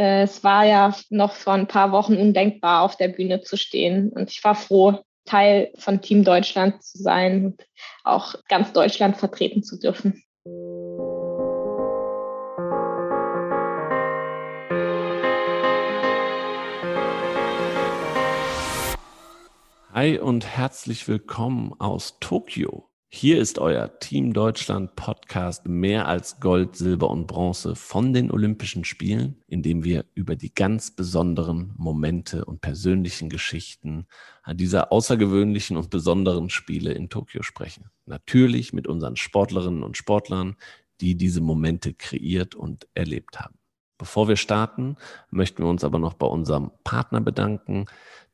Äh, es war ja noch vor ein paar Wochen undenkbar, auf der Bühne zu stehen. Und ich war froh, Teil von Team Deutschland zu sein und auch ganz Deutschland vertreten zu dürfen. Hi und herzlich willkommen aus Tokio. Hier ist euer Team Deutschland Podcast mehr als Gold, Silber und Bronze von den Olympischen Spielen, in dem wir über die ganz besonderen Momente und persönlichen Geschichten an dieser außergewöhnlichen und besonderen Spiele in Tokio sprechen. Natürlich mit unseren Sportlerinnen und Sportlern, die diese Momente kreiert und erlebt haben. Bevor wir starten, möchten wir uns aber noch bei unserem Partner bedanken.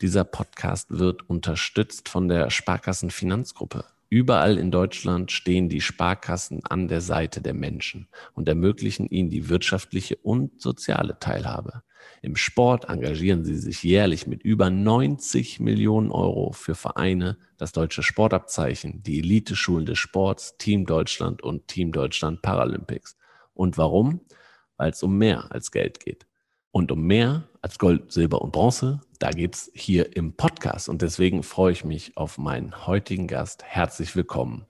Dieser Podcast wird unterstützt von der Sparkassen Finanzgruppe. Überall in Deutschland stehen die Sparkassen an der Seite der Menschen und ermöglichen ihnen die wirtschaftliche und soziale Teilhabe. Im Sport engagieren sie sich jährlich mit über 90 Millionen Euro für Vereine, das deutsche Sportabzeichen, die Eliteschulen des Sports, Team Deutschland und Team Deutschland Paralympics. Und warum? Weil es um mehr als Geld geht. Und um mehr als Gold, Silber und Bronze, da geht es hier im Podcast. Und deswegen freue ich mich auf meinen heutigen Gast. Herzlich willkommen.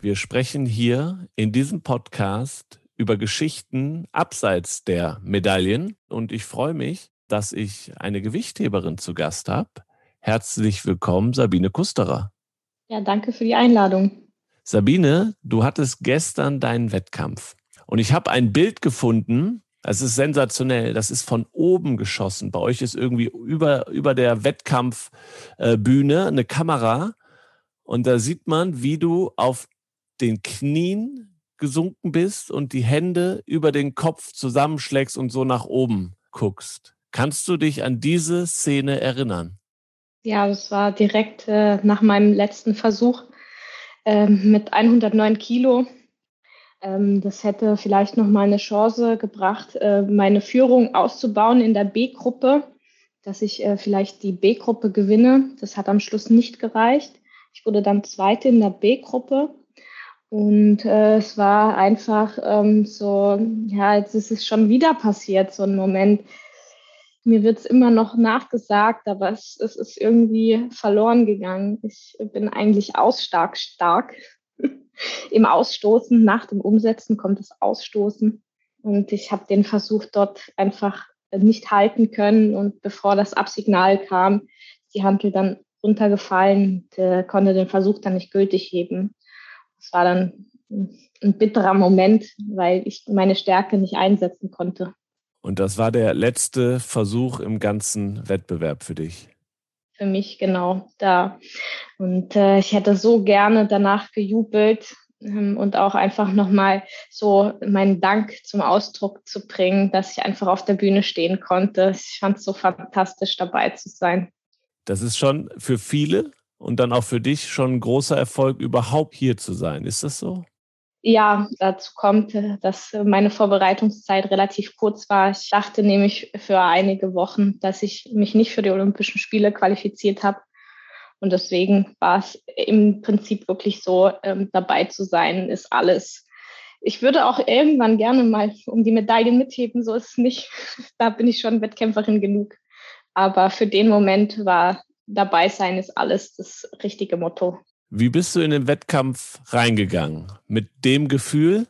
Wir sprechen hier in diesem Podcast über Geschichten abseits der Medaillen. Und ich freue mich, dass ich eine Gewichtheberin zu Gast habe. Herzlich willkommen, Sabine Kusterer. Ja, danke für die Einladung. Sabine, du hattest gestern deinen Wettkampf. Und ich habe ein Bild gefunden, das ist sensationell, das ist von oben geschossen. Bei euch ist irgendwie über, über der Wettkampfbühne äh, eine Kamera und da sieht man, wie du auf den Knien gesunken bist und die Hände über den Kopf zusammenschlägst und so nach oben guckst. Kannst du dich an diese Szene erinnern? Ja, das war direkt äh, nach meinem letzten Versuch äh, mit 109 Kilo das hätte vielleicht noch mal eine Chance gebracht, äh, meine Führung auszubauen in der B-Gruppe, dass ich äh, vielleicht die B-Gruppe gewinne. Das hat am Schluss nicht gereicht. Ich wurde dann Zweite in der B-Gruppe. Und äh, es war einfach ähm, so, ja, jetzt ist es schon wieder passiert, so ein Moment. Mir wird es immer noch nachgesagt, aber es, es ist irgendwie verloren gegangen. Ich bin eigentlich ausstark stark im Ausstoßen, nach dem Umsetzen kommt das Ausstoßen. Und ich habe den Versuch dort einfach nicht halten können. Und bevor das Absignal kam, ist die Hantel dann runtergefallen und äh, konnte den Versuch dann nicht gültig heben. Das war dann ein bitterer Moment, weil ich meine Stärke nicht einsetzen konnte. Und das war der letzte Versuch im ganzen Wettbewerb für dich? Für mich genau da. Und äh, ich hätte so gerne danach gejubelt ähm, und auch einfach nochmal so meinen Dank zum Ausdruck zu bringen, dass ich einfach auf der Bühne stehen konnte. Ich fand es so fantastisch, dabei zu sein. Das ist schon für viele und dann auch für dich schon ein großer Erfolg, überhaupt hier zu sein. Ist das so? Ja, dazu kommt, äh, dass meine Vorbereitungszeit relativ kurz war. Ich dachte nämlich für einige Wochen, dass ich mich nicht für die Olympischen Spiele qualifiziert habe. Und deswegen war es im Prinzip wirklich so, ähm, dabei zu sein, ist alles. Ich würde auch irgendwann gerne mal um die Medaillen mitheben, so ist es nicht. Da bin ich schon Wettkämpferin genug. Aber für den Moment war dabei sein ist alles das richtige Motto. Wie bist du in den Wettkampf reingegangen? Mit dem Gefühl,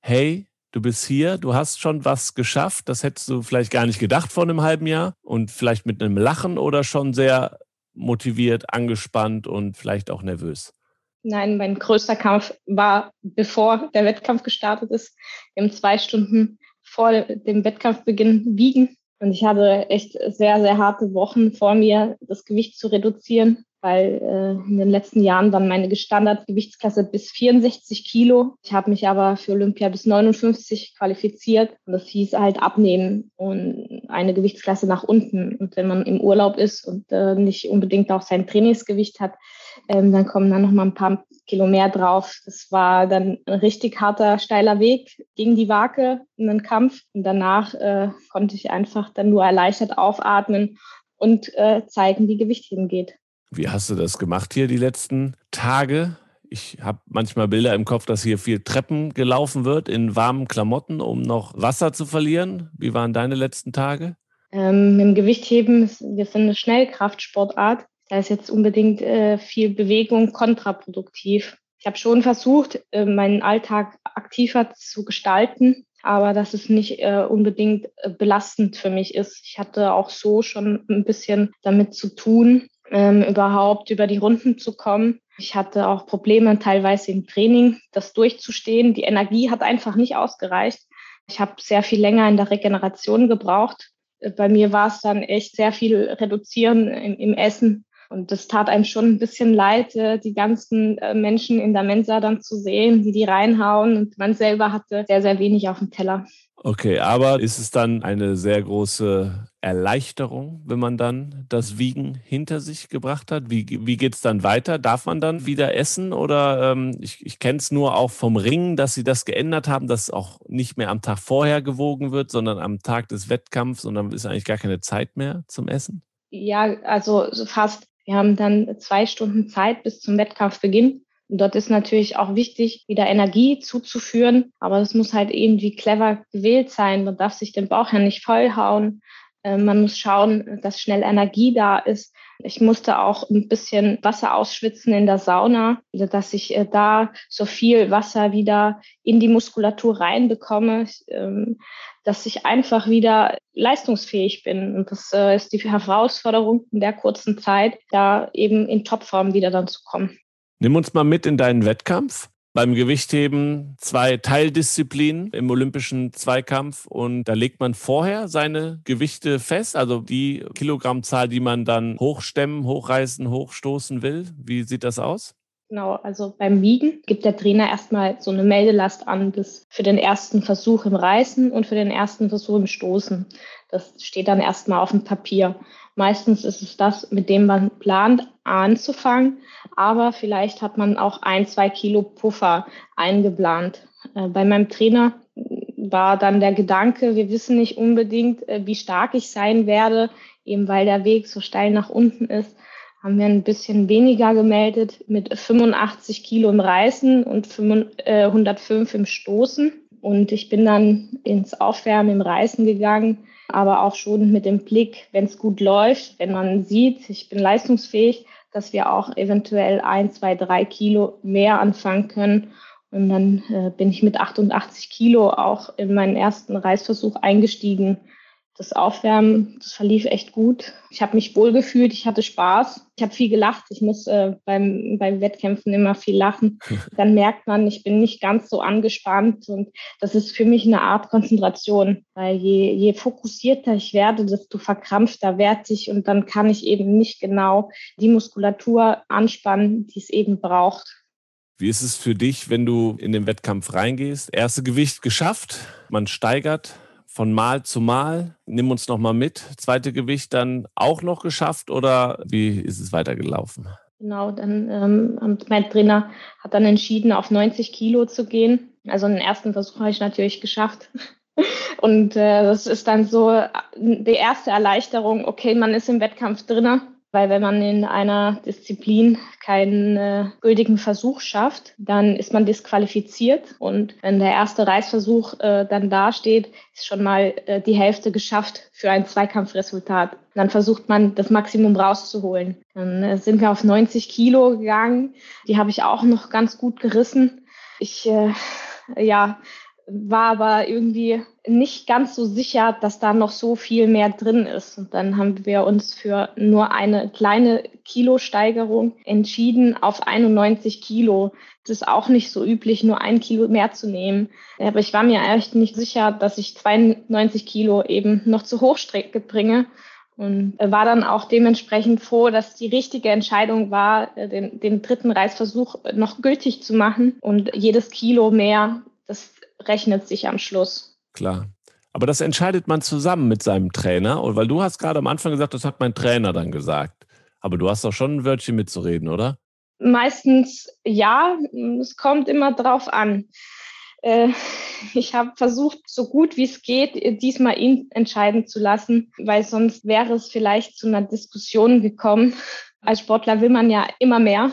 hey, du bist hier, du hast schon was geschafft, das hättest du vielleicht gar nicht gedacht vor einem halben Jahr und vielleicht mit einem Lachen oder schon sehr motiviert, angespannt und vielleicht auch nervös? Nein, mein größter Kampf war, bevor der Wettkampf gestartet ist. Haben zwei Stunden vor dem Wettkampfbeginn wiegen. Und ich hatte echt sehr, sehr harte Wochen vor mir, das Gewicht zu reduzieren weil äh, in den letzten Jahren dann meine Standardgewichtsklasse bis 64 Kilo. Ich habe mich aber für Olympia bis 59 qualifiziert und das hieß halt abnehmen und eine Gewichtsklasse nach unten. Und wenn man im Urlaub ist und äh, nicht unbedingt auch sein Trainingsgewicht hat, ähm, dann kommen dann noch mal ein paar Kilo mehr drauf. Das war dann ein richtig harter, steiler Weg gegen die Waage in den Kampf. Und danach äh, konnte ich einfach dann nur erleichtert aufatmen und äh, zeigen, wie Gewicht hingeht. Wie hast du das gemacht hier die letzten Tage Ich habe manchmal Bilder im Kopf, dass hier viel Treppen gelaufen wird in warmen Klamotten, um noch Wasser zu verlieren. Wie waren deine letzten Tage? Ähm, Im Gewichtheben, wir sind eine Schnellkraftsportart. Da ist jetzt unbedingt äh, viel Bewegung kontraproduktiv. Ich habe schon versucht, äh, meinen Alltag aktiver zu gestalten, aber dass es nicht äh, unbedingt äh, belastend für mich ist. Ich hatte auch so schon ein bisschen damit zu tun, ähm, überhaupt über die Runden zu kommen. Ich hatte auch Probleme teilweise im Training, das durchzustehen. Die Energie hat einfach nicht ausgereicht. Ich habe sehr viel länger in der Regeneration gebraucht. Bei mir war es dann echt sehr viel reduzieren im, im Essen, und das tat einem schon ein bisschen leid, äh, die ganzen äh, Menschen in der Mensa dann zu sehen, wie die reinhauen. Und man selber hatte sehr, sehr wenig auf dem Teller. Okay, aber ist es dann eine sehr große Erleichterung, wenn man dann das Wiegen hinter sich gebracht hat? Wie, wie geht es dann weiter? Darf man dann wieder essen? Oder ähm, ich, ich kenne es nur auch vom Ringen, dass sie das geändert haben, dass auch nicht mehr am Tag vorher gewogen wird, sondern am Tag des Wettkampfs und dann ist eigentlich gar keine Zeit mehr zum Essen? Ja, also fast. Wir haben dann zwei Stunden Zeit bis zum Wettkampfbeginn. Und dort ist natürlich auch wichtig, wieder Energie zuzuführen. Aber es muss halt irgendwie clever gewählt sein. Man darf sich den Bauch ja nicht vollhauen. Äh, man muss schauen, dass schnell Energie da ist. Ich musste auch ein bisschen Wasser ausschwitzen in der Sauna, dass ich äh, da so viel Wasser wieder in die Muskulatur reinbekomme, ähm, dass ich einfach wieder leistungsfähig bin. Und das äh, ist die Herausforderung in der kurzen Zeit, da eben in Topform wieder dann zu kommen. Nimm uns mal mit in deinen Wettkampf beim Gewichtheben zwei Teildisziplinen im olympischen Zweikampf und da legt man vorher seine Gewichte fest, also die Kilogrammzahl, die man dann hochstemmen, hochreißen, hochstoßen will. Wie sieht das aus? Genau, also beim Wiegen gibt der Trainer erstmal so eine Meldelast an, bis für den ersten Versuch im Reißen und für den ersten Versuch im Stoßen. Das steht dann erstmal auf dem Papier. Meistens ist es das, mit dem man plant anzufangen, aber vielleicht hat man auch ein, zwei Kilo Puffer eingeplant. Äh, bei meinem Trainer war dann der Gedanke, wir wissen nicht unbedingt, äh, wie stark ich sein werde, eben weil der Weg so steil nach unten ist haben wir ein bisschen weniger gemeldet mit 85 Kilo im Reißen und 105 äh, im Stoßen. Und ich bin dann ins Aufwärmen im Reißen gegangen aber auch schon mit dem Blick, wenn es gut läuft, wenn man sieht, ich bin leistungsfähig, dass wir auch eventuell ein, zwei, drei Kilo mehr anfangen können. Und dann äh, bin ich mit 88 Kilo auch in meinen ersten Reißversuch eingestiegen das Aufwärmen, das verlief echt gut. Ich habe mich wohl gefühlt, ich hatte Spaß, ich habe viel gelacht. Ich muss äh, beim, beim Wettkämpfen immer viel lachen. Dann merkt man, ich bin nicht ganz so angespannt und das ist für mich eine Art Konzentration, weil je, je fokussierter ich werde, desto verkrampfter werde ich und dann kann ich eben nicht genau die Muskulatur anspannen, die es eben braucht. Wie ist es für dich, wenn du in den Wettkampf reingehst? Erste Gewicht geschafft, man steigert, von Mal zu Mal. Nimm uns noch mal mit. Zweite Gewicht dann auch noch geschafft oder wie ist es weitergelaufen? Genau, dann ähm, mein Trainer hat dann entschieden, auf 90 Kilo zu gehen. Also den ersten Versuch habe ich natürlich geschafft. Und äh, das ist dann so äh, die erste Erleichterung, okay, man ist im Wettkampf drinne. Weil wenn man in einer Disziplin keinen äh, gültigen Versuch schafft, dann ist man disqualifiziert. Und wenn der erste Reißversuch äh, dann dasteht, ist schon mal äh, die Hälfte geschafft für ein Zweikampfresultat. Dann versucht man, das Maximum rauszuholen. Dann äh, sind wir auf 90 Kilo gegangen. Die habe ich auch noch ganz gut gerissen. Ich, äh, ja, war aber irgendwie nicht ganz so sicher, dass da noch so viel mehr drin ist. Und dann haben wir uns für nur eine kleine Kilosteigerung entschieden auf 91 Kilo. Das ist auch nicht so üblich, nur ein Kilo mehr zu nehmen. Aber ich war mir echt nicht sicher, dass ich 92 Kilo eben noch zur Hochstrecke bringe. Und war dann auch dementsprechend froh, dass die richtige Entscheidung war, den, den dritten Reißversuch noch gültig zu machen und jedes Kilo mehr, das rechnet sich am Schluss. Klar. Aber das entscheidet man zusammen mit seinem Trainer, weil du hast gerade am Anfang gesagt, das hat mein Trainer dann gesagt. Aber du hast doch schon ein Wörtchen mitzureden, oder? Meistens ja, es kommt immer drauf an. Äh, ich habe versucht, so gut wie es geht, diesmal ihn entscheiden zu lassen, weil sonst wäre es vielleicht zu einer Diskussion gekommen. Als Sportler will man ja immer mehr.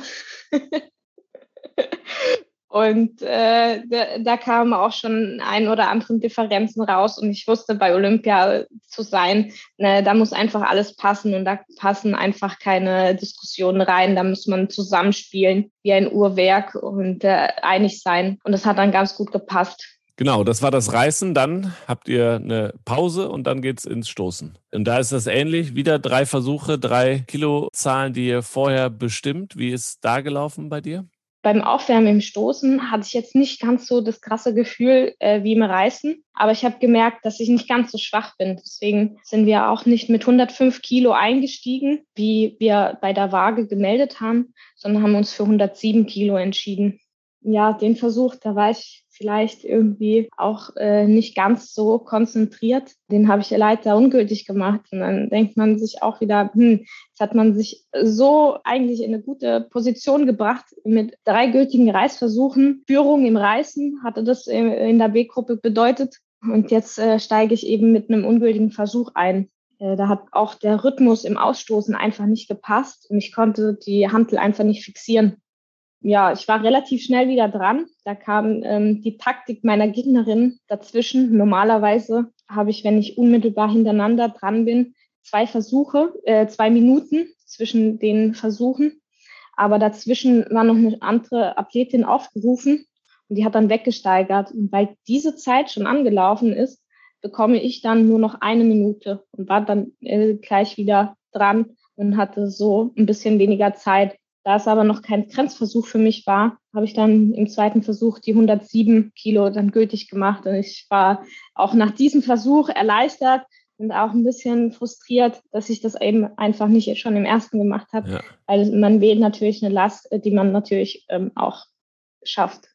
Und äh, da, da kamen auch schon ein oder andere Differenzen raus. Und ich wusste, bei Olympia zu sein, ne, da muss einfach alles passen und da passen einfach keine Diskussionen rein. Da muss man zusammenspielen wie ein Uhrwerk und äh, einig sein. Und das hat dann ganz gut gepasst. Genau, das war das Reißen. Dann habt ihr eine Pause und dann geht's ins Stoßen. Und da ist das ähnlich. Wieder drei Versuche, drei Kilozahlen, die ihr vorher bestimmt. Wie ist da gelaufen bei dir? Beim Aufwärmen im Stoßen hatte ich jetzt nicht ganz so das krasse Gefühl äh, wie im Reißen, aber ich habe gemerkt, dass ich nicht ganz so schwach bin. Deswegen sind wir auch nicht mit 105 Kilo eingestiegen, wie wir bei der Waage gemeldet haben, sondern haben uns für 107 Kilo entschieden. Ja, den Versuch, da war ich vielleicht irgendwie auch äh, nicht ganz so konzentriert. Den habe ich leider ungültig gemacht. Und dann denkt man sich auch wieder, hm, jetzt hat man sich so eigentlich in eine gute Position gebracht mit drei gültigen Reisversuchen. Führung im Reißen hatte das in der B-Gruppe bedeutet. Und jetzt äh, steige ich eben mit einem ungültigen Versuch ein. Äh, da hat auch der Rhythmus im Ausstoßen einfach nicht gepasst und ich konnte die Hantel einfach nicht fixieren ja, ich war relativ schnell wieder dran. Da kam ähm, die Taktik meiner Gegnerin dazwischen. Normalerweise habe ich, wenn ich unmittelbar hintereinander dran bin, zwei Versuche, äh, zwei Minuten zwischen den Versuchen. Aber dazwischen war noch eine andere Athletin aufgerufen und die hat dann weggesteigert. Und weil diese Zeit schon angelaufen ist, bekomme ich dann nur noch eine Minute und war dann äh, gleich wieder dran und hatte so ein bisschen weniger Zeit. Da es aber noch kein Grenzversuch für mich war, habe ich dann im zweiten Versuch die 107 Kilo dann gültig gemacht. Und ich war auch nach diesem Versuch erleichtert und auch ein bisschen frustriert, dass ich das eben einfach nicht schon im ersten gemacht habe, ja. weil man wählt natürlich eine Last, die man natürlich ähm, auch schafft.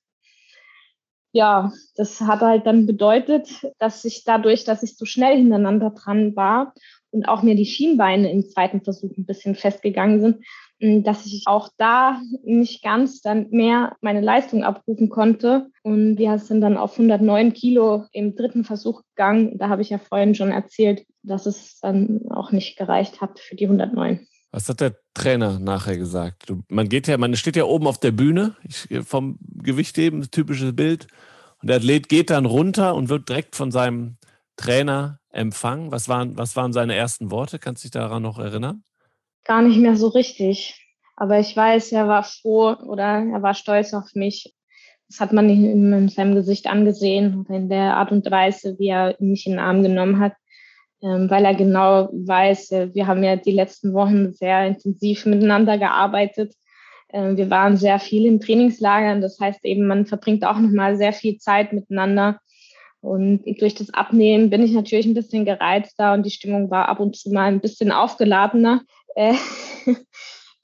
Ja, das hat halt dann bedeutet, dass ich dadurch, dass ich so schnell hintereinander dran war und auch mir die Schienbeine im zweiten Versuch ein bisschen festgegangen sind, dass ich auch da nicht ganz dann mehr meine Leistung abrufen konnte. Und wir sind dann auf 109 Kilo im dritten Versuch gegangen. Da habe ich ja vorhin schon erzählt, dass es dann auch nicht gereicht hat für die 109. Was hat der Trainer nachher gesagt? Man geht ja, man steht ja oben auf der Bühne, vom Gewichtheben, typisches Bild. Und der Athlet geht dann runter und wird direkt von seinem Trainer empfangen. Was waren, was waren seine ersten Worte? Kannst du dich daran noch erinnern? Gar nicht mehr so richtig. Aber ich weiß, er war froh oder er war stolz auf mich. Das hat man in seinem Gesicht angesehen, in der Art und Weise, wie er mich in den Arm genommen hat, ähm, weil er genau weiß, äh, wir haben ja die letzten Wochen sehr intensiv miteinander gearbeitet. Ähm, wir waren sehr viel in Trainingslagern, das heißt eben, man verbringt auch nochmal sehr viel Zeit miteinander. Und durch das Abnehmen bin ich natürlich ein bisschen gereizter und die Stimmung war ab und zu mal ein bisschen aufgeladener. Äh,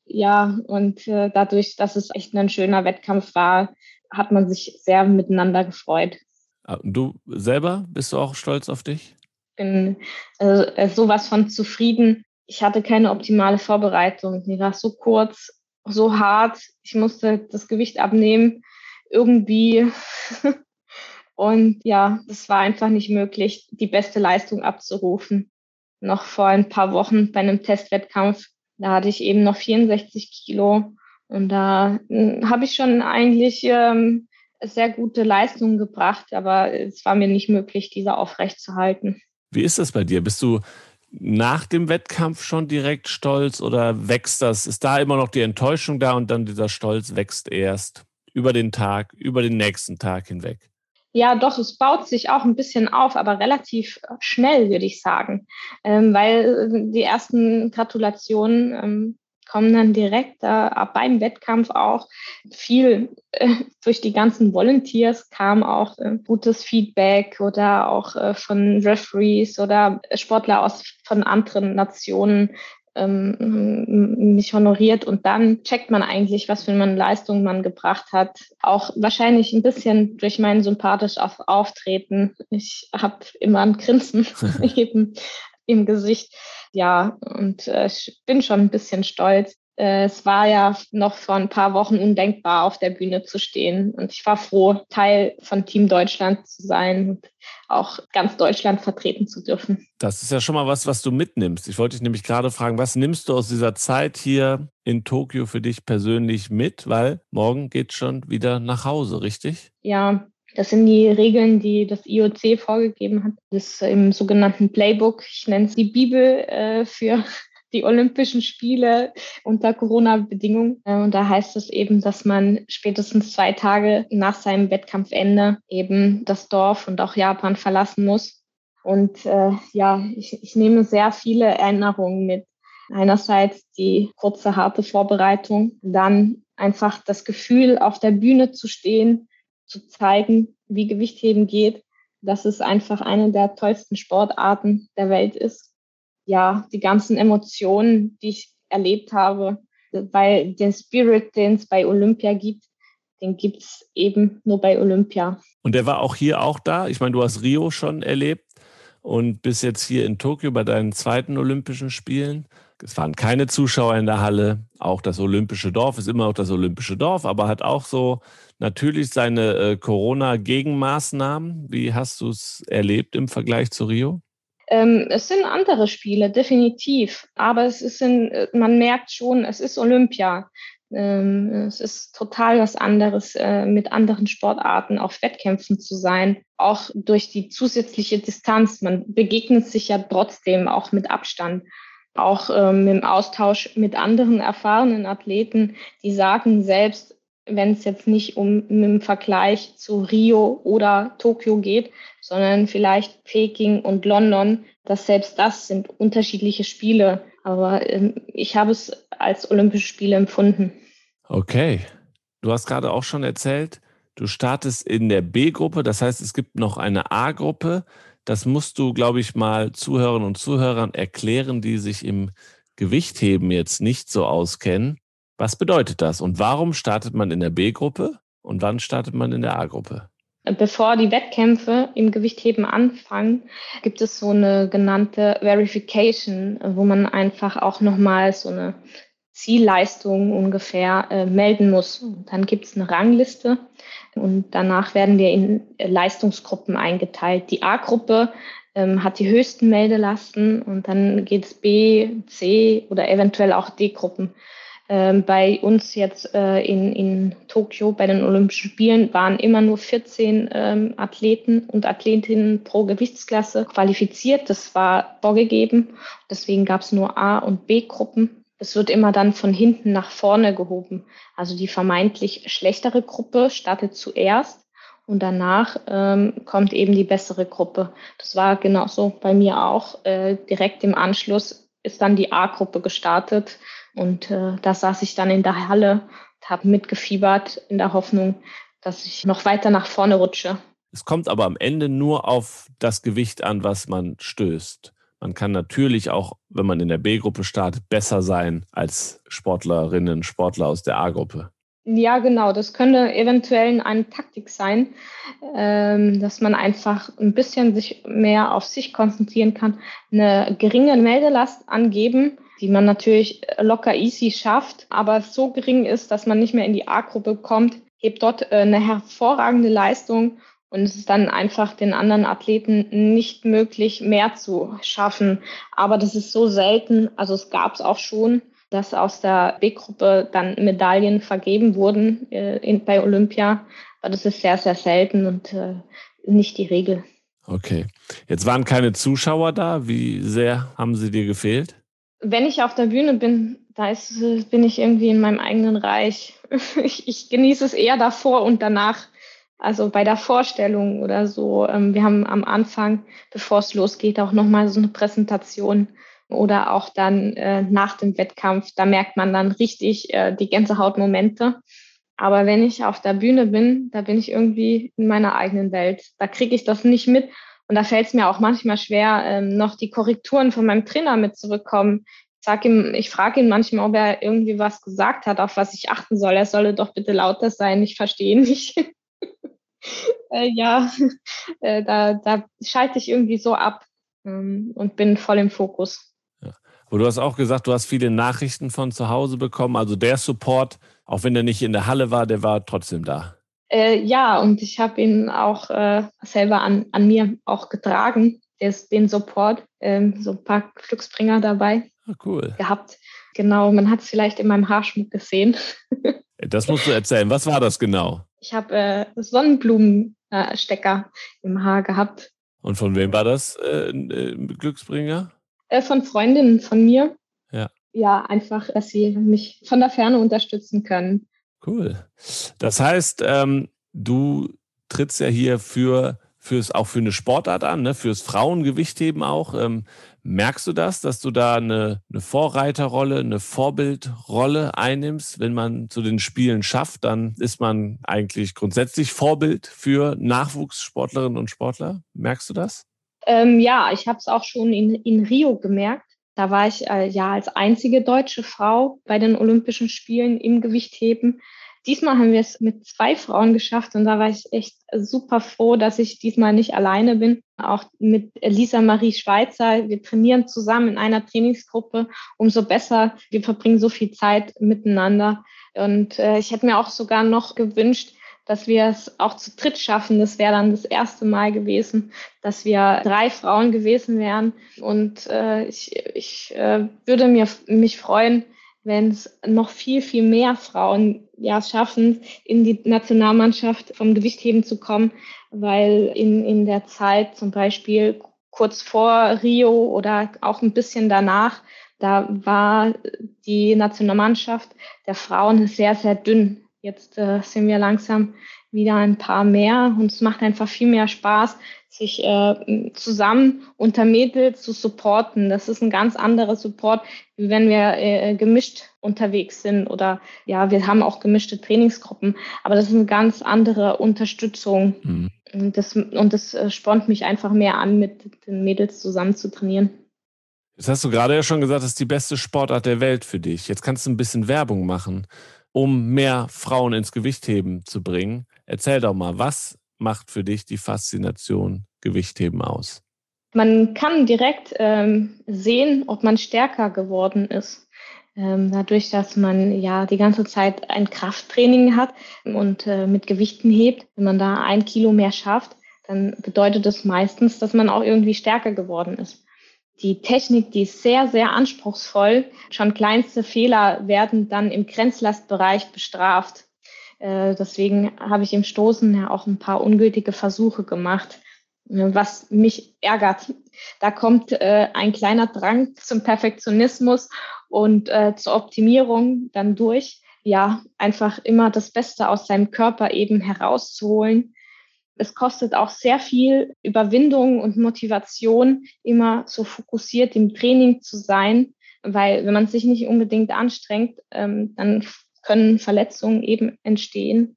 ja, und äh, dadurch, dass es echt ein schöner Wettkampf war, hat man sich sehr miteinander gefreut. Ah, du selber, bist du auch stolz auf dich? Bin äh, sowas von zufrieden. Ich hatte keine optimale Vorbereitung. Die war so kurz, so hart. Ich musste das Gewicht abnehmen. Irgendwie. Und ja, es war einfach nicht möglich, die beste Leistung abzurufen noch vor ein paar Wochen bei einem Testwettkampf. Da hatte ich eben noch 64 Kilo und da hm, habe ich schon eigentlich ähm, sehr gute Leistungen gebracht, aber es war mir nicht möglich, diese aufrechtzuerhalten. Wie ist das bei dir? Bist du nach dem Wettkampf schon direkt stolz oder wächst das? Ist da immer noch die Enttäuschung da und dann dieser Stolz wächst erst über den Tag, über den nächsten Tag hinweg? Ja, doch, es baut sich auch ein bisschen auf, aber relativ schnell, würde ich sagen, ähm, weil äh, die ersten Gratulationen ähm, kommen dann direkt äh, beim Wettkampf auch. Viel äh, durch die ganzen Volunteers kam auch äh, gutes Feedback oder auch äh, von Referees oder Sportler aus von anderen Nationen, ähm, mich honoriert und dann checkt man eigentlich, was für eine Leistung man gebracht hat. Auch wahrscheinlich ein bisschen durch mein sympathisch Auftreten. Ich habe immer ein Grinsen eben im Gesicht. Ja, und äh, ich bin schon ein bisschen stolz. Äh, es war ja noch vor ein paar Wochen undenkbar, auf der Bühne zu stehen. Und ich war froh, Teil von Team Deutschland zu sein und auch ganz Deutschland vertreten zu dürfen. Das ist ja schon mal was, was du mitnimmst. Ich wollte dich nämlich gerade fragen, was nimmst du aus dieser Zeit hier in Tokio für dich persönlich mit? Weil morgen geht schon wieder nach Hause, richtig? Ja, das sind die Regeln, die das IOC vorgegeben hat. Das ist im sogenannten Playbook. Ich nenne es die Bibel äh, für die Olympischen Spiele unter Corona-Bedingungen. Äh, und da heißt es eben, dass man spätestens zwei Tage nach seinem Wettkampfende eben das Dorf und auch Japan verlassen muss. Und äh, ja, ich, ich nehme sehr viele Erinnerungen mit. Einerseits die kurze, harte Vorbereitung, dann einfach das Gefühl, auf der Bühne zu stehen, zu zeigen, wie Gewichtheben geht, dass es einfach eine der tollsten Sportarten der Welt ist ja, die ganzen Emotionen, die ich erlebt habe, weil den Spirit, den es bei Olympia gibt, den gibt es eben nur bei Olympia. Und der war auch hier auch da? Ich meine, du hast Rio schon erlebt und bist jetzt hier in Tokio bei deinen zweiten Olympischen Spielen. Es waren keine Zuschauer in der Halle. Auch das Olympische Dorf ist immer noch das Olympische Dorf, aber hat auch so natürlich seine äh, Corona-Gegenmaßnahmen. Wie hast du es erlebt im Vergleich zu Rio? Ähm, es sind andere Spiele, definitiv. Aber es ist in, man merkt schon, es ist Olympia. Ähm, es ist total was anderes, äh, mit anderen Sportarten auf Wettkämpfen zu sein. Auch durch die zusätzliche Distanz. Man begegnet sich ja trotzdem auch mit Abstand. Auch ähm, im Austausch mit anderen erfahrenen Athleten, die sagen selbst, wenn es jetzt nicht um im Vergleich zu Rio oder Tokio geht, sondern vielleicht Peking und London, dass selbst das sind unterschiedliche Spiele. Aber ähm, ich habe es als Olympische Spiele empfunden. Okay. Du hast gerade auch schon erzählt, du startest in der B-Gruppe, das heißt, es gibt noch eine A-Gruppe. Das musst du, glaube ich, mal Zuhörern und Zuhörern erklären, die sich im Gewichtheben jetzt nicht so auskennen. Was bedeutet das und warum startet man in der B-Gruppe und wann startet man in der A-Gruppe? Bevor die Wettkämpfe im Gewichtheben anfangen, gibt es so eine genannte Verification, wo man einfach auch nochmal so eine Zielleistung ungefähr äh, melden muss. Und dann gibt es eine Rangliste und danach werden wir in Leistungsgruppen eingeteilt. Die A-Gruppe ähm, hat die höchsten Meldelasten und dann geht es B, C oder eventuell auch D-Gruppen. Ähm, bei uns jetzt äh, in, in Tokio bei den Olympischen Spielen waren immer nur 14 ähm, Athleten und Athletinnen pro Gewichtsklasse qualifiziert. Das war vorgegeben. Deswegen gab es nur A- und B-Gruppen. Es wird immer dann von hinten nach vorne gehoben. Also die vermeintlich schlechtere Gruppe startet zuerst und danach ähm, kommt eben die bessere Gruppe. Das war genauso bei mir auch. Äh, direkt im Anschluss ist dann die A-Gruppe gestartet und äh, da saß ich dann in der Halle und habe mitgefiebert in der Hoffnung, dass ich noch weiter nach vorne rutsche. Es kommt aber am Ende nur auf das Gewicht an, was man stößt. Man kann natürlich auch, wenn man in der B-Gruppe startet, besser sein als Sportlerinnen, Sportler aus der A-Gruppe. Ja, genau. Das könnte eventuell eine Taktik sein, ähm, dass man einfach ein bisschen sich mehr auf sich konzentrieren kann, eine geringe Meldelast angeben die man natürlich locker easy schafft, aber so gering ist, dass man nicht mehr in die A-Gruppe kommt, hebt dort äh, eine hervorragende Leistung und es ist dann einfach den anderen Athleten nicht möglich, mehr zu schaffen. Aber das ist so selten, also es gab es auch schon, dass aus der B-Gruppe dann Medaillen vergeben wurden äh, in, bei Olympia. Aber das ist sehr, sehr selten und äh, nicht die Regel. Okay. Jetzt waren keine Zuschauer da. Wie sehr haben sie dir gefehlt? Wenn ich auf der Bühne bin, da ist, bin ich irgendwie in meinem eigenen Reich. Ich, ich genieße es eher davor und danach. Also bei der Vorstellung oder so. Ähm, wir haben am Anfang, bevor es losgeht, auch nochmal so eine Präsentation oder auch dann äh, nach dem Wettkampf. Da merkt man dann richtig äh, die Gänsehautmomente. Aber wenn ich auf der Bühne bin, da bin ich irgendwie in meiner eigenen Welt. Da kriege ich das nicht mit und da fällt es mir auch manchmal schwer, ähm, noch die Korrekturen von meinem Trainer mitzubekommen. Ich, sag ihm, ich frage ihn manchmal, ob er irgendwie was gesagt hat, auf was ich achten soll. Er solle doch bitte lauter sein, ich verstehe nicht. äh, ja, äh, da, da schalte ich irgendwie so ab ähm, und bin voll im Fokus. Aber du hast auch gesagt, du hast viele Nachrichten von zu Hause bekommen. Also der Support, auch wenn er nicht in der Halle war, der war trotzdem da. Äh, ja, und ich habe ihn auch äh, selber an, an mir auch getragen, den Support, ähm, so ein paar Glücksbringer dabei ah, cool. gehabt. Genau, man hat es vielleicht in meinem Haarschmuck gesehen. das musst du erzählen. Was war das genau? Ich habe äh, Sonnenblumenstecker im Haar gehabt. Und von wem war das äh, äh, Glücksbringer? Äh, von Freundinnen von mir. Ja. Ja, einfach, dass sie mich von der Ferne unterstützen können. Cool. Das heißt, ähm, du trittst ja hier für fürs auch für eine Sportart an, ne? fürs Frauengewichtheben auch. Ähm, merkst du das, dass du da eine, eine Vorreiterrolle, eine Vorbildrolle einnimmst? Wenn man zu den Spielen schafft, dann ist man eigentlich grundsätzlich Vorbild für Nachwuchssportlerinnen und Sportler. Merkst du das? Ähm, ja, ich habe es auch schon in, in Rio gemerkt. Da war ich äh, ja als einzige deutsche Frau bei den Olympischen Spielen im Gewichtheben. Diesmal haben wir es mit zwei Frauen geschafft und da war ich echt super froh, dass ich diesmal nicht alleine bin. Auch mit Lisa Marie Schweizer. Wir trainieren zusammen in einer Trainingsgruppe. Umso besser. Wir verbringen so viel Zeit miteinander. Und äh, ich hätte mir auch sogar noch gewünscht, dass wir es auch zu dritt schaffen. Das wäre dann das erste Mal gewesen, dass wir drei Frauen gewesen wären. Und äh, ich, ich äh, würde mir, mich freuen, wenn es noch viel, viel mehr Frauen ja schaffen, in die Nationalmannschaft vom Gewichtheben zu kommen, weil in, in der Zeit zum Beispiel kurz vor Rio oder auch ein bisschen danach, da war die Nationalmannschaft der Frauen sehr, sehr dünn. Jetzt äh, sind wir langsam wieder ein paar mehr und es macht einfach viel mehr Spaß, sich äh, zusammen unter Mädels zu supporten. Das ist ein ganz anderer Support, wie wenn wir äh, gemischt unterwegs sind oder ja, wir haben auch gemischte Trainingsgruppen, aber das ist eine ganz andere Unterstützung. Mhm. Und das, und das äh, spornt mich einfach mehr an, mit den Mädels zusammen zu trainieren. Jetzt hast du gerade ja schon gesagt, das ist die beste Sportart der Welt für dich. Jetzt kannst du ein bisschen Werbung machen, um mehr Frauen ins Gewichtheben zu bringen. Erzähl doch mal, was macht für dich die Faszination Gewichtheben aus? Man kann direkt ähm, sehen, ob man stärker geworden ist. Ähm, dadurch, dass man ja die ganze Zeit ein Krafttraining hat und äh, mit Gewichten hebt, wenn man da ein Kilo mehr schafft, dann bedeutet das meistens, dass man auch irgendwie stärker geworden ist. Die Technik, die ist sehr, sehr anspruchsvoll. Schon kleinste Fehler werden dann im Grenzlastbereich bestraft. Äh, deswegen habe ich im Stoßen ja auch ein paar ungültige Versuche gemacht, äh, was mich ärgert. Da kommt äh, ein kleiner Drang zum Perfektionismus und zur Optimierung dann durch. Ja, einfach immer das Beste aus seinem Körper eben herauszuholen. Es kostet auch sehr viel Überwindung und Motivation, immer so fokussiert im Training zu sein, weil wenn man sich nicht unbedingt anstrengt, ähm, dann können Verletzungen eben entstehen.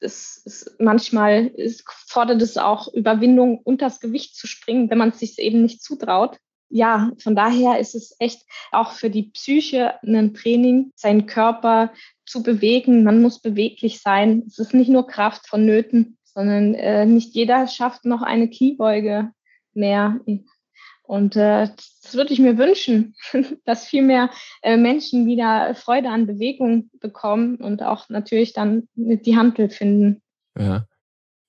Das ist, manchmal ist, fordert es auch Überwindung, unter das Gewicht zu springen, wenn man es sich eben nicht zutraut. Ja, von daher ist es echt auch für die Psyche ein Training, seinen Körper zu bewegen. Man muss beweglich sein. Es ist nicht nur Kraft vonnöten, sondern äh, nicht jeder schafft noch eine Kniebeuge mehr. Und äh, das würde ich mir wünschen, dass viel mehr äh, Menschen wieder Freude an Bewegung bekommen und auch natürlich dann die Handel finden. Ja.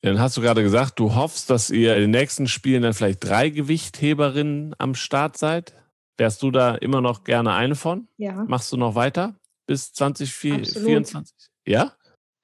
Dann hast du gerade gesagt, du hoffst, dass ihr in den nächsten Spielen dann vielleicht drei Gewichtheberinnen am Start seid. Wärst du da immer noch gerne eine von? Ja. Machst du noch weiter bis 2024? Ja?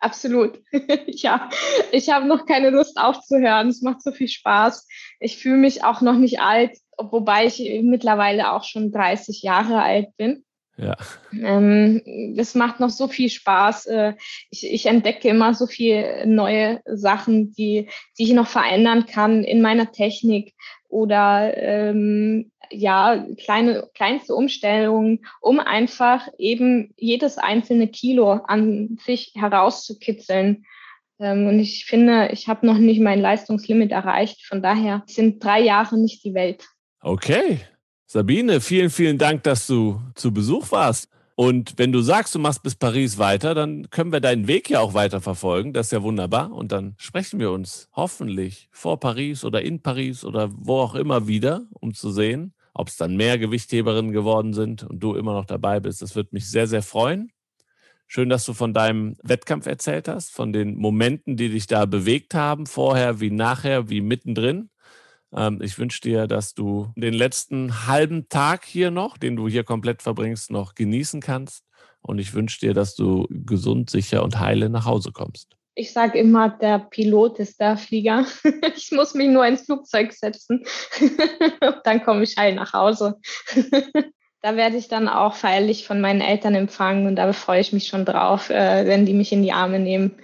Absolut. ja, ich habe noch keine Lust aufzuhören. Es macht so viel Spaß. Ich fühle mich auch noch nicht alt wobei ich mittlerweile auch schon 30 Jahre alt bin. Ja. Ähm, das macht noch so viel Spaß. Äh, ich, ich entdecke immer so viele neue Sachen, die, die ich noch verändern kann in meiner Technik oder ähm, ja, kleine, kleinste Umstellungen, um einfach eben jedes einzelne Kilo an sich herauszukitzeln. Ähm, und ich finde, ich habe noch nicht mein Leistungslimit erreicht. Von daher sind drei Jahre nicht die Welt. Okay. Sabine, vielen, vielen Dank, dass du zu Besuch warst. Und wenn du sagst, du machst bis Paris weiter, dann können wir deinen Weg ja auch weiter verfolgen. Das ist ja wunderbar. Und dann sprechen wir uns hoffentlich vor Paris oder in Paris oder wo auch immer wieder, um zu sehen, ob es dann mehr Gewichtheberinnen geworden sind und du immer noch dabei bist. Das würde mich sehr, sehr freuen. Schön, dass du von deinem Wettkampf erzählt hast, von den Momenten, die dich da bewegt haben, vorher wie nachher, wie mittendrin. Ähm, ich wünsche dir, dass du den letzten halben Tag hier noch, den du hier komplett verbringst, noch genießen kannst. Und ich wünsche dir, dass du gesund, sicher und heile nach Hause kommst. Ich sage immer, der Pilot ist der Flieger. ich muss mich nur ins Flugzeug setzen. dann komme ich heil nach Hause. da werde ich dann auch feierlich von meinen Eltern empfangen und da freue ich mich schon drauf, äh, wenn die mich in die Arme nehmen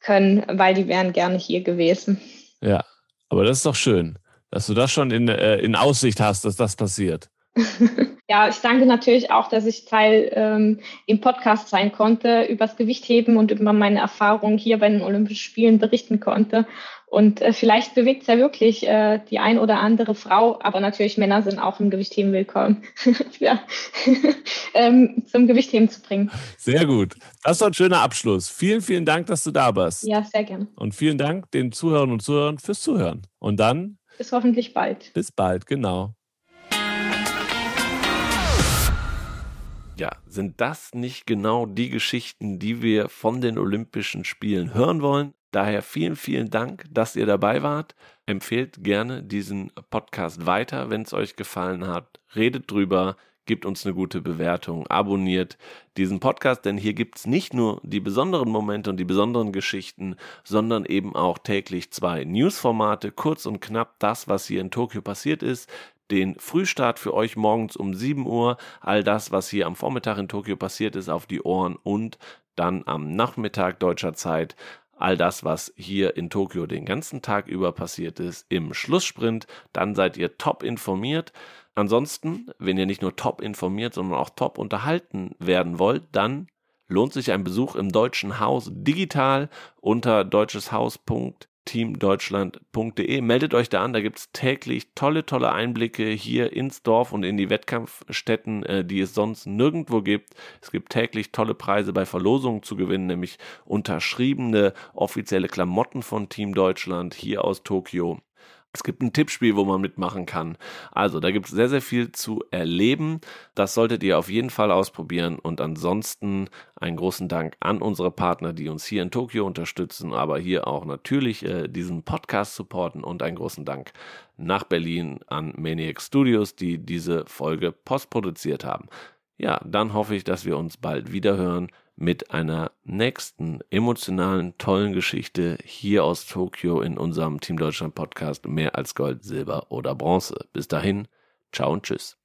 können, weil die wären gerne hier gewesen. Ja, aber das ist doch schön, dass du das schon in, äh, in Aussicht hast, dass das passiert. ja, ich danke natürlich auch, dass ich Teil ähm, im Podcast sein konnte, übers Gewichtheben und über meine Erfahrungen hier bei den Olympischen Spielen berichten konnte. Und äh, vielleicht bewegt es ja wirklich äh, die ein oder andere Frau, aber natürlich Männer sind auch im Gewichtheben willkommen, ja. ähm, zum Gewichtheben zu bringen. Sehr gut. Das ist doch ein schöner Abschluss. Vielen, vielen Dank, dass du da warst. Ja, sehr gerne. Und vielen Dank den Zuhörern und Zuhörern fürs Zuhören. Und dann. Bis hoffentlich bald. Bis bald, genau. Ja, sind das nicht genau die Geschichten, die wir von den Olympischen Spielen hören wollen? Daher vielen, vielen Dank, dass ihr dabei wart. Empfehlt gerne diesen Podcast weiter, wenn es euch gefallen hat. Redet drüber, gebt uns eine gute Bewertung, abonniert diesen Podcast, denn hier gibt es nicht nur die besonderen Momente und die besonderen Geschichten, sondern eben auch täglich zwei Newsformate, kurz und knapp das, was hier in Tokio passiert ist, den Frühstart für euch morgens um 7 Uhr, all das, was hier am Vormittag in Tokio passiert ist, auf die Ohren und dann am Nachmittag deutscher Zeit all das, was hier in Tokio den ganzen Tag über passiert ist, im Schlusssprint. Dann seid ihr top informiert. Ansonsten, wenn ihr nicht nur top informiert, sondern auch top unterhalten werden wollt, dann lohnt sich ein Besuch im Deutschen Haus digital unter deutscheshaus.de teamdeutschland.de. Meldet euch da an, da gibt es täglich tolle, tolle Einblicke hier ins Dorf und in die Wettkampfstätten, äh, die es sonst nirgendwo gibt. Es gibt täglich tolle Preise bei Verlosungen zu gewinnen, nämlich unterschriebene offizielle Klamotten von Team Deutschland hier aus Tokio. Es gibt ein Tippspiel, wo man mitmachen kann. Also, da gibt es sehr, sehr viel zu erleben. Das solltet ihr auf jeden Fall ausprobieren. Und ansonsten einen großen Dank an unsere Partner, die uns hier in Tokio unterstützen, aber hier auch natürlich äh, diesen Podcast supporten. Und einen großen Dank nach Berlin an Maniac Studios, die diese Folge postproduziert haben. Ja, dann hoffe ich, dass wir uns bald wieder hören mit einer nächsten emotionalen, tollen Geschichte hier aus Tokio in unserem Team Deutschland Podcast mehr als Gold, Silber oder Bronze. Bis dahin, ciao und tschüss.